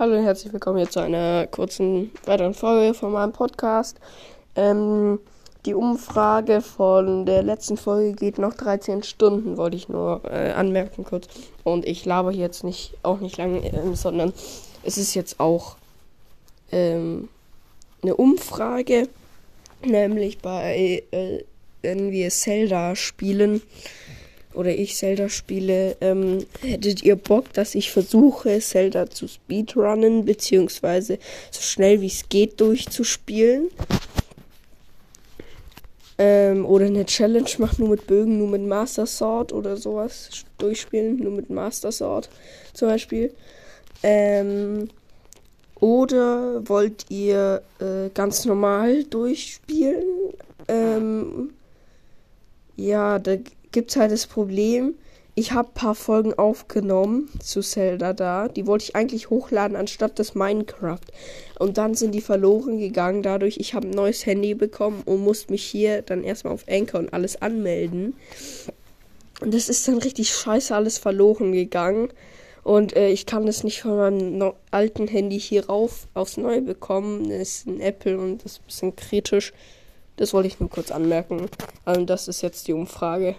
Hallo und herzlich willkommen hier zu einer kurzen weiteren Folge von meinem Podcast. Ähm, die Umfrage von der letzten Folge geht noch 13 Stunden, wollte ich nur äh, anmerken kurz. Und ich laber jetzt nicht, auch nicht lange, ähm, sondern es ist jetzt auch ähm, eine Umfrage, nämlich bei, äh, wenn wir Zelda spielen oder ich Zelda spiele, ähm, hättet ihr Bock, dass ich versuche, Zelda zu speedrunnen, beziehungsweise so schnell wie es geht durchzuspielen? Ähm, oder eine Challenge macht nur mit Bögen, nur mit Master Sword oder sowas durchspielen, nur mit Master Sword zum Beispiel. Ähm, oder wollt ihr äh, ganz normal durchspielen? Ähm, ja, da gibt es halt das Problem, ich habe ein paar Folgen aufgenommen zu Zelda da. Die wollte ich eigentlich hochladen anstatt das Minecraft. Und dann sind die verloren gegangen. Dadurch, ich habe ein neues Handy bekommen und musste mich hier dann erstmal auf Anchor und alles anmelden. Und das ist dann richtig scheiße alles verloren gegangen. Und äh, ich kann das nicht von meinem no alten Handy hier rauf aufs Neue bekommen. Das ist ein Apple und das ist ein bisschen kritisch. Das wollte ich nur kurz anmerken. Und das ist jetzt die Umfrage.